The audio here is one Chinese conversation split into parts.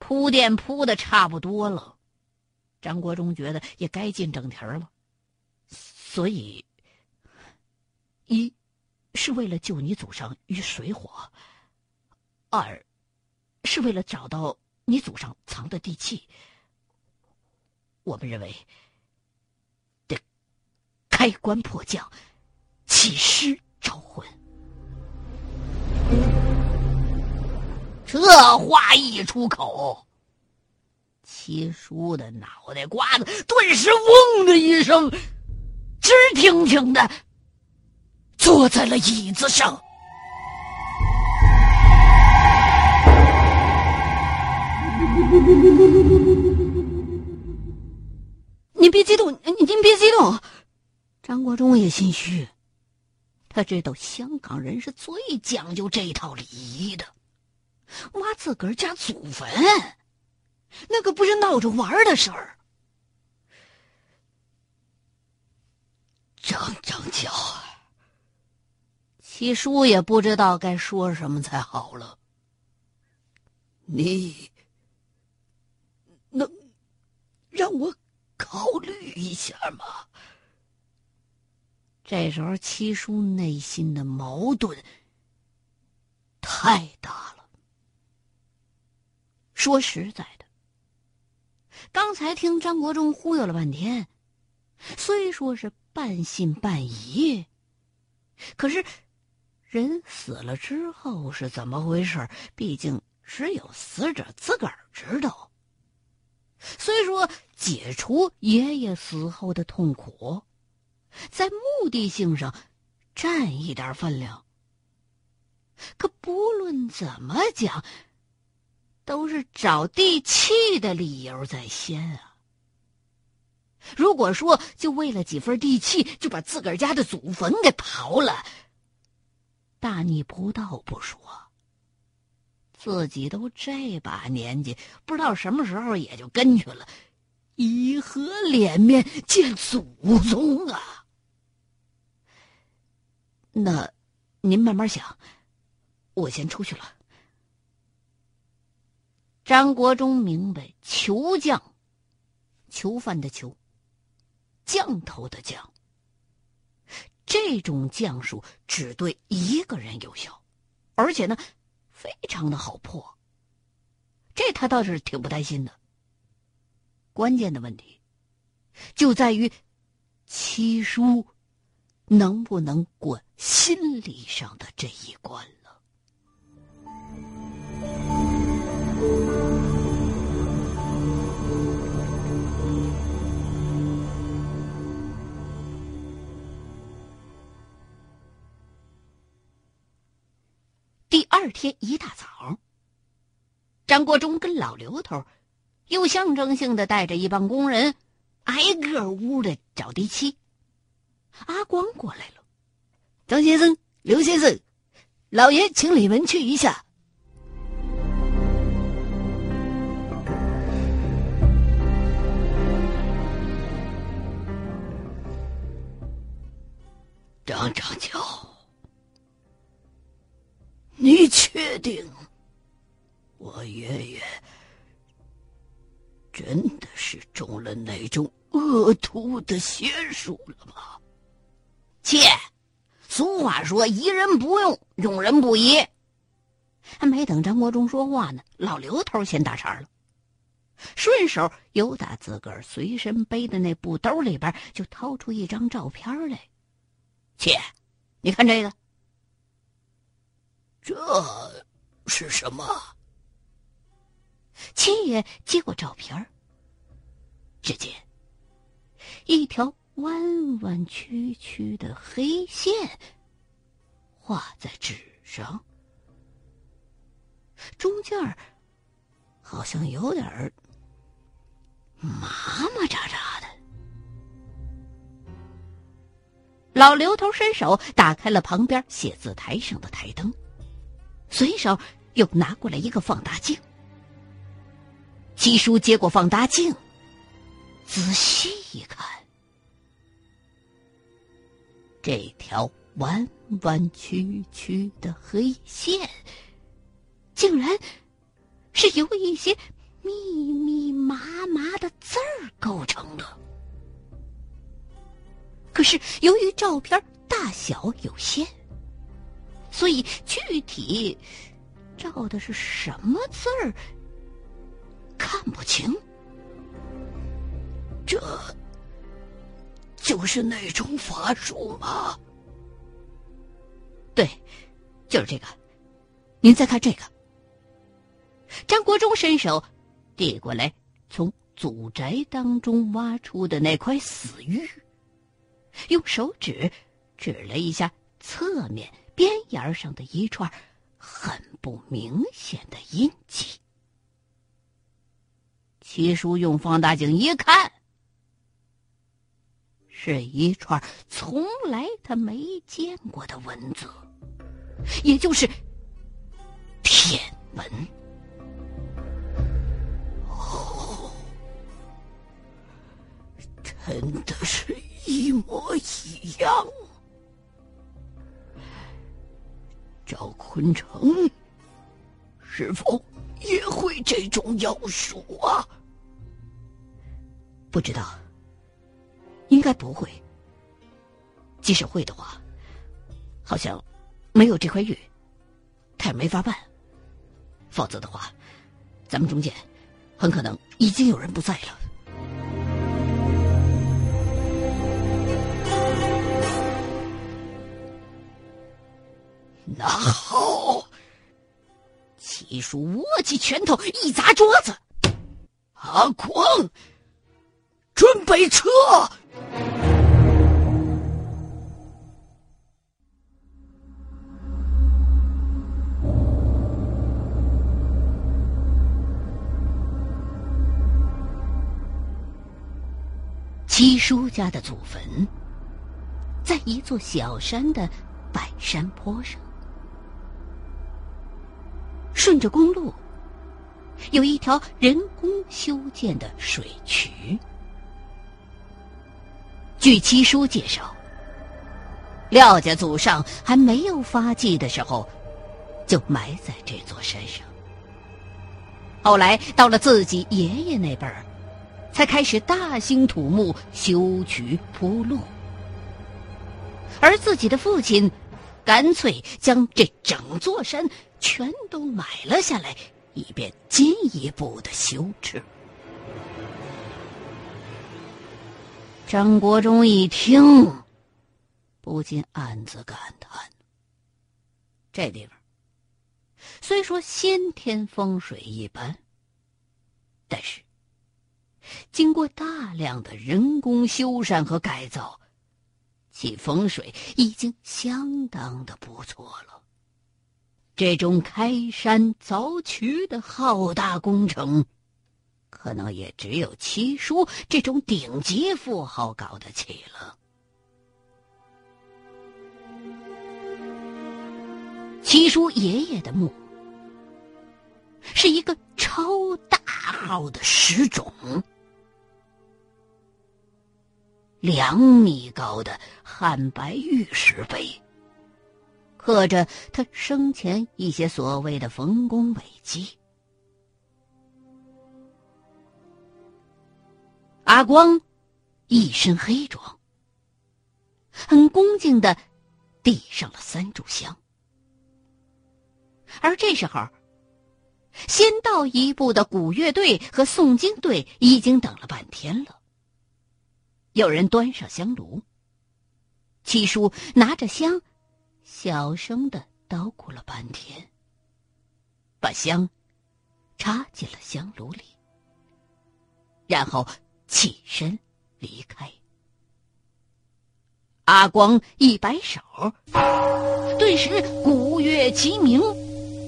铺垫铺的差不多了，张国忠觉得也该进正题了，所以，一是为了救你祖上于水火，二是为了找到你祖上藏的地契。我们认为得开棺破将，起尸招魂。这话一出口，七叔的脑袋瓜子顿时“嗡”的一声，直挺挺的坐在了椅子上。您别激动，您您别激动。张国忠也心虚，他知道香港人是最讲究这套礼仪的。挖自个儿家祖坟，那可不是闹着玩的事儿。张张娇，七叔也不知道该说什么才好了。你能让我考虑一下吗？这时候，七叔内心的矛盾太大了。说实在的，刚才听张国忠忽悠了半天，虽说是半信半疑，可是人死了之后是怎么回事？毕竟只有死者自个儿知道。虽说解除爷爷死后的痛苦，在目的性上占一点分量，可不论怎么讲。都是找地契的理由在先啊！如果说就为了几份地契就把自个儿家的祖坟给刨了，大逆不道不说，自己都这把年纪，不知道什么时候也就跟去了，以何脸面见祖宗啊？那，您慢慢想，我先出去了。张国忠明白，囚将，囚犯的囚，降头的降。这种降术只对一个人有效，而且呢，非常的好破。这他倒是挺不担心的。关键的问题，就在于七叔能不能过心理上的这一关。了二天一大早，张国忠跟老刘头又象征性的带着一帮工人，挨个屋的找地契。阿光过来了，张先生、刘先生，老爷请你们去一下。张长桥。你确定我爷爷真的是中了那种恶毒的邪术了吗？切，俗话说“疑人不用，用人不疑”。还没等张国忠说话呢，老刘头先打茬了，顺手由打自个儿随身背的那布兜里边就掏出一张照片来。切，你看这个。这是什么？七爷接过照片只见一条弯弯曲曲的黑线画在纸上，中间好像有点麻麻扎扎的。老刘头伸手打开了旁边写字台上的台灯。随手又拿过来一个放大镜，七叔接过放大镜，仔细一看，这条弯弯曲曲的黑线，竟然是由一些密密麻麻的字儿构成的。可是由于照片大小有限，所以具体照的是什么字儿看不清。这就是那种法术吗？对，就是这个。您再看这个。张国忠伸手递过来，从祖宅当中挖出的那块死玉，用手指指了一下侧面边沿上的一串很不明显的印记。七叔用放大镜一看，是一串从来他没见过的文字，也就是天文。真的是一模一样。赵坤城是否也会这种妖术啊？不知道，应该不会。即使会的话，好像没有这块玉，他也没法办。否则的话，咱们中间很可能已经有人不在了。那好，七叔握起拳头一砸桌子，阿光，准备撤。七叔家的祖坟，在一座小山的半山坡上。顺着公路，有一条人工修建的水渠。据七叔介绍，廖家祖上还没有发迹的时候，就埋在这座山上。后来到了自己爷爷那辈儿，才开始大兴土木修渠铺路，而自己的父亲，干脆将这整座山。全都买了下来，以便进一步的修治。张国忠一听，不禁暗自感叹：这地方虽说先天风水一般，但是经过大量的人工修缮和改造，其风水已经相当的不错了。这种开山凿渠的浩大工程，可能也只有七叔这种顶级富豪搞得起了。七叔爷爷的墓是一个超大号的石冢，两米高的汉白玉石碑。刻着他生前一些所谓的丰功伟绩。阿光一身黑装，很恭敬的递上了三炷香。而这时候，先到一步的古乐队和诵经队已经等了半天了。有人端上香炉，七叔拿着香。小声的叨咕了半天，把香插进了香炉里，然后起身离开。阿光一摆手，顿时鼓乐齐鸣，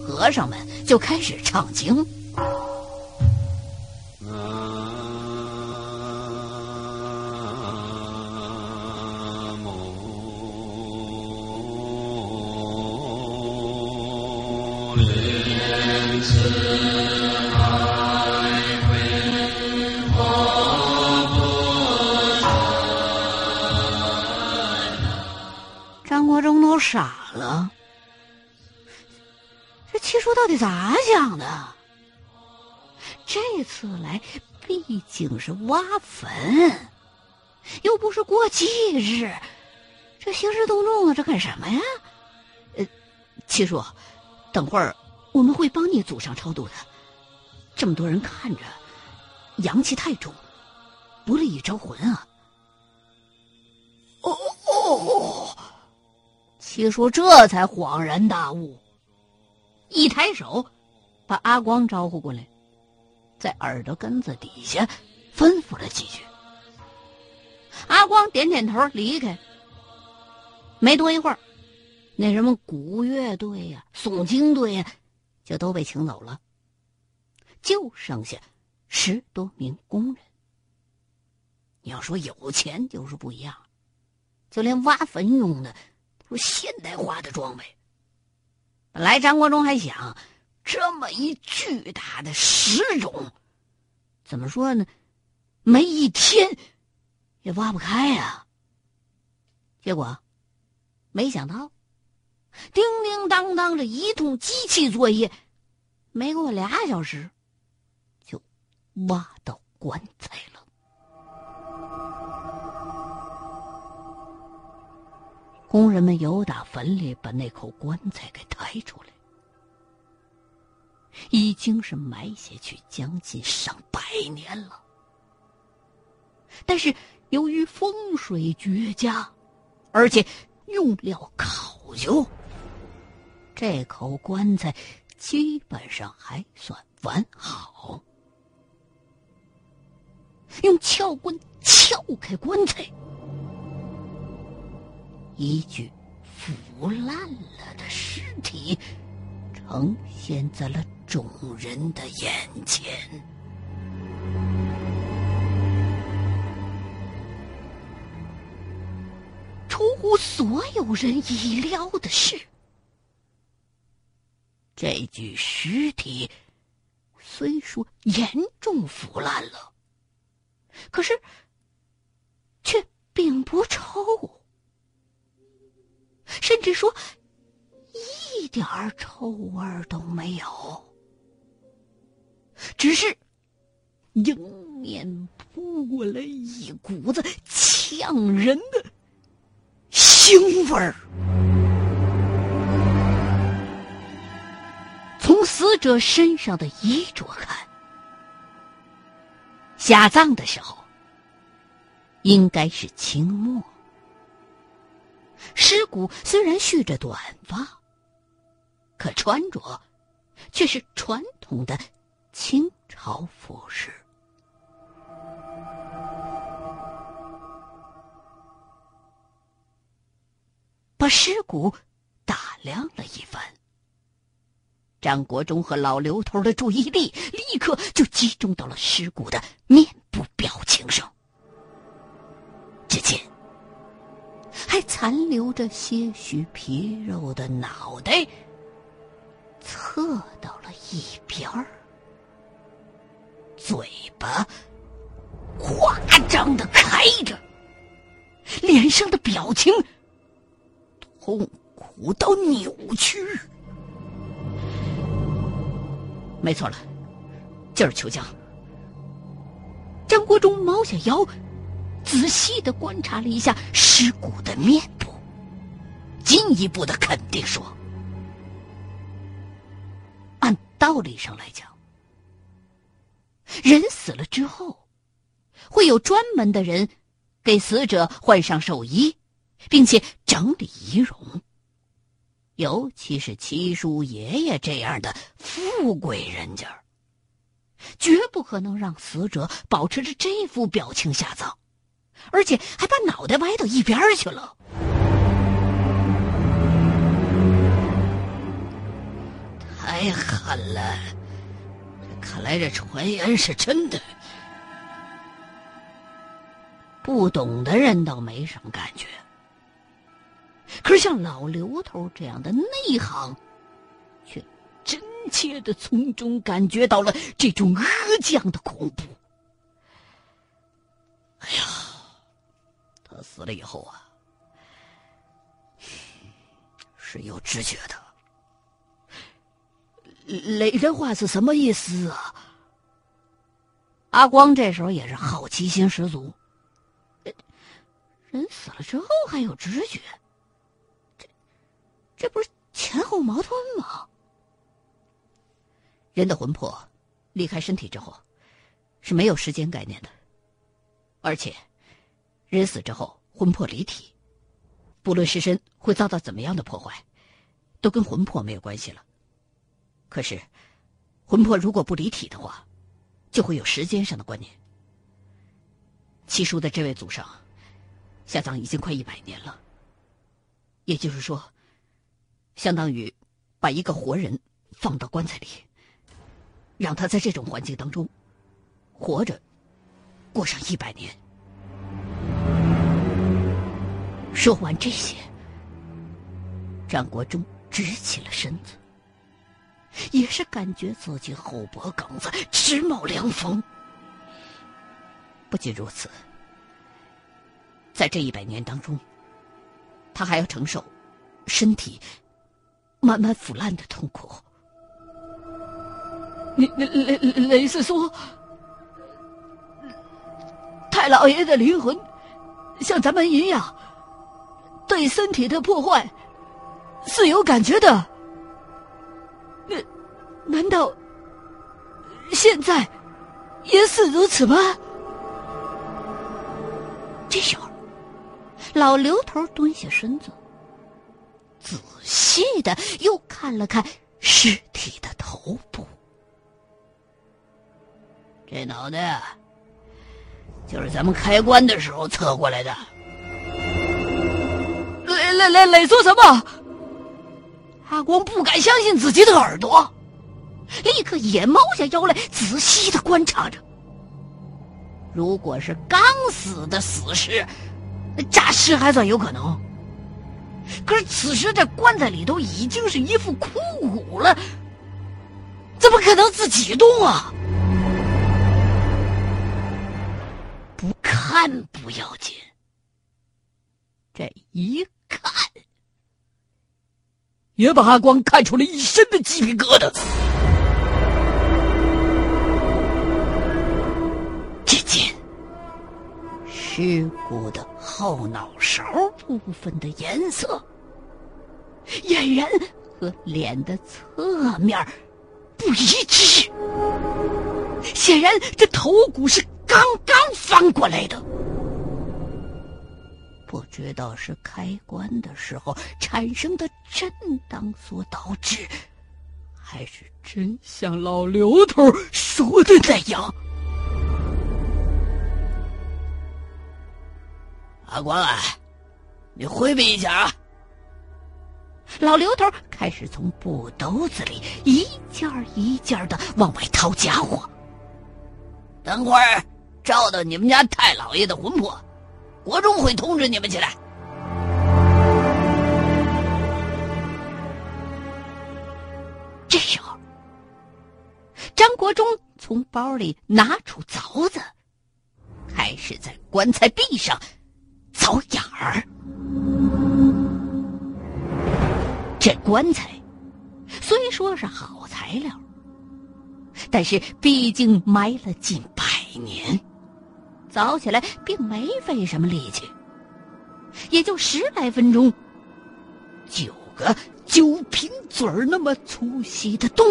和尚们就开始唱经。张国忠都傻了，这七叔到底咋想的？这次来毕竟是挖坟，又不是过忌日，这兴师动众的，这干什么呀？呃，七叔，等会儿我们会帮你祖上超度的。这么多人看着，阳气太重，不利于招魂啊。哦哦哦，七叔这才恍然大悟，一抬手把阿光招呼过来，在耳朵根子底下吩咐了几句。阿光点点头，离开。没多一会儿，那什么古乐队呀、诵经队呀，就都被请走了。就剩下十多名工人。你要说有钱就是不一样，就连挖坟用的都是现代化的装备。本来张国忠还想，这么一巨大的石冢，怎么说呢？没一天也挖不开呀。结果没想到，叮叮当当这一通机器作业，没过俩小时。就挖到棺材了，工人们由打坟里把那口棺材给抬出来，已经是埋下去将近上百年了。但是由于风水绝佳，而且用料考究，这口棺材基本上还算完好。用撬棍撬开棺材，一具腐烂了的尸体呈现在了众人的眼前。出乎所有人意料的是，这具尸体虽说严重腐烂了。可是，却并不臭，甚至说一点臭味都没有，只是迎面扑过来一股子呛人的腥味儿。死者身上的衣着看。下葬的时候，应该是清末。尸骨虽然蓄着短发，可穿着却是传统的清朝服饰。把尸骨打量了一番。张国忠和老刘头的注意力立刻就集中到了尸骨的面部表情上。只见还残留着些许皮肉的脑袋侧到了一边儿，嘴巴夸张的开着，脸上的表情痛苦到扭曲。没错了，就是秋江。张国忠猫下腰，仔细的观察了一下尸骨的面部，进一步的肯定说：“按道理上来讲，人死了之后，会有专门的人给死者换上寿衣，并且整理仪容。”尤其是七叔爷爷这样的富贵人家，绝不可能让死者保持着这副表情下葬，而且还把脑袋歪到一边去了。太狠了！看来这传言是真的。不懂的人倒没什么感觉。可是像老刘头这样的内行，却真切的从中感觉到了这种恶将的恐怖。哎呀，他死了以后啊，是有知觉的。雷这话是什么意思啊？阿光这时候也是好奇心十足。人死了之后还有知觉，这不是前后矛盾吗？人的魂魄离开身体之后是没有时间概念的，而且人死之后魂魄离体，不论尸身会遭到怎么样的破坏，都跟魂魄没有关系了。可是魂魄如果不离体的话，就会有时间上的观念。七叔的这位祖上下葬已经快一百年了，也就是说，相当于把一个活人放到棺材里，让他在这种环境当中活着过上一百年。说完这些，张国忠直起了身子。也是感觉自己后脖梗子直冒凉风。不仅如此，在这一百年当中，他还要承受身体慢慢腐烂的痛苦。你你雷雷是说，太老爷的灵魂像咱们一样，对身体的破坏是有感觉的。难道现在也是如此吗？这时候，老刘头蹲下身子，仔细的又看了看尸体的头部。这脑袋就是咱们开棺的时候侧过来的。雷雷雷雷说什么？阿光不敢相信自己的耳朵。立刻也猫下腰来，仔细的观察着。如果是刚死的死尸，诈尸还算有可能。可是此时这棺材里头已经是一副枯骨了，怎么可能自己动啊？不看不要紧，这一看，也把阿光看出了一身的鸡皮疙瘩。尸骨的后脑勺部分的颜色，俨然和脸的侧面不一致。显然，这头骨是刚刚翻过来的。不知道是开棺的时候产生的震荡所导致，还是真像老刘头说的那样。阿光啊，你回避一下啊！老刘头开始从布兜子里一件一件的往外掏家伙。等会儿照到你们家太老爷的魂魄，国中会通知你们起来。这时候，张国忠从包里拿出凿子，开始在棺材壁上。凿眼儿，这棺材虽说是好材料，但是毕竟埋了近百年，凿起来并没费什么力气，也就十来分钟，九个酒瓶嘴儿那么粗细的洞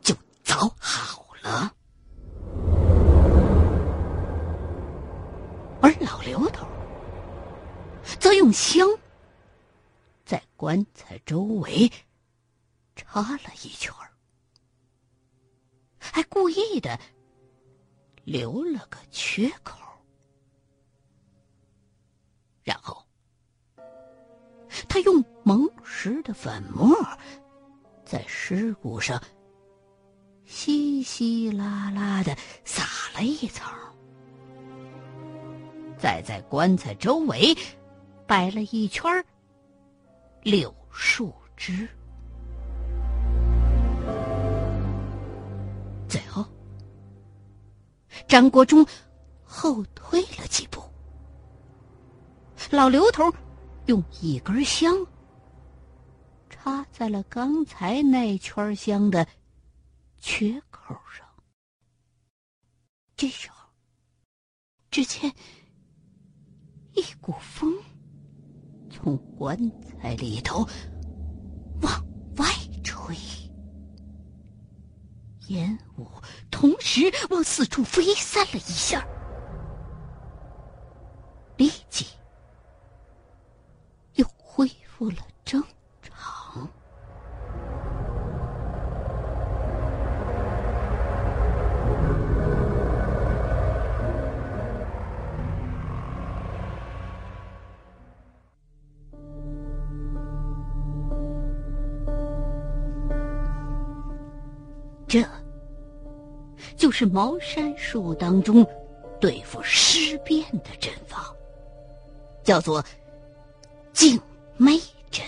就凿好了，而老刘头。则用香在棺材周围插了一圈还故意的留了个缺口，然后他用蒙石的粉末在尸骨上稀稀拉拉的撒了一层，再在棺材周围。摆了一圈柳树枝，最后，张国忠后退了几步，老刘头用一根香插在了刚才那圈香的缺口上。这时候，只见一股风从棺材里头往外吹，烟雾同时往四处飞散了一下，立即又恢复了正这，就是茅山术当中对付尸变的阵法，叫做静魅阵。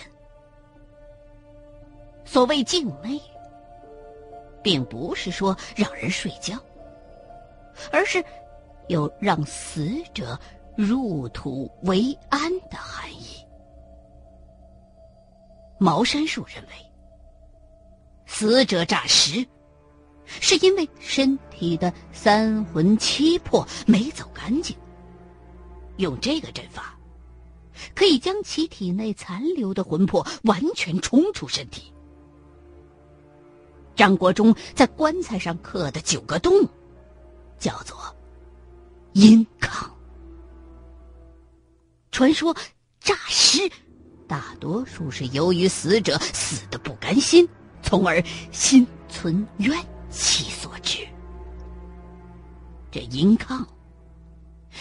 所谓静魅，并不是说让人睡觉，而是有让死者入土为安的含义。茅山术认为，死者诈尸。是因为身体的三魂七魄没走干净。用这个阵法，可以将其体内残留的魂魄完全冲出身体。张国忠在棺材上刻的九个洞，叫做阴坑。传说诈尸，大多数是由于死者死的不甘心，从而心存怨。其所致。这阴炕，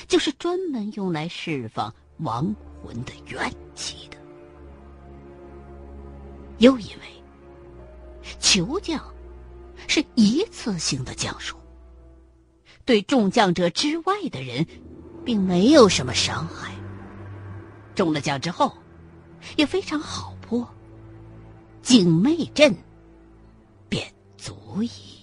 就是专门用来释放亡魂的怨气的。又因为求将是一次性的降数，对中将者之外的人，并没有什么伤害。中了奖之后，也非常好破，景魅阵便足矣。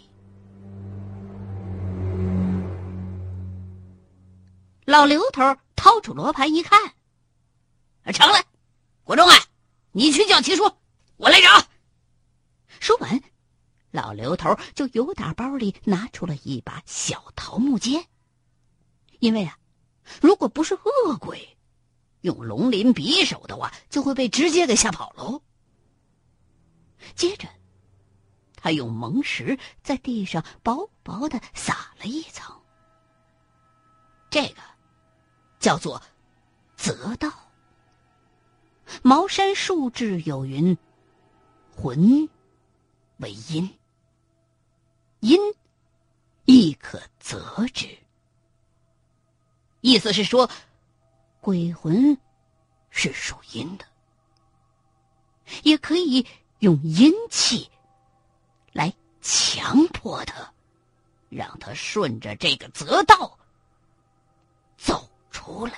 老刘头掏出罗盘一看，成了，国忠啊，你去叫七叔，我来找。说完，老刘头就由打包里拿出了一把小桃木剑，因为啊，如果不是恶鬼，用龙鳞匕首的话，就会被直接给吓跑喽。接着，他用蒙石在地上薄薄的撒了一层，这个。叫做择道。茅山术志有云：“魂为阴，阴亦可择之。”意思是说，鬼魂是属阴的，也可以用阴气来强迫他，让他顺着这个择道走。出来。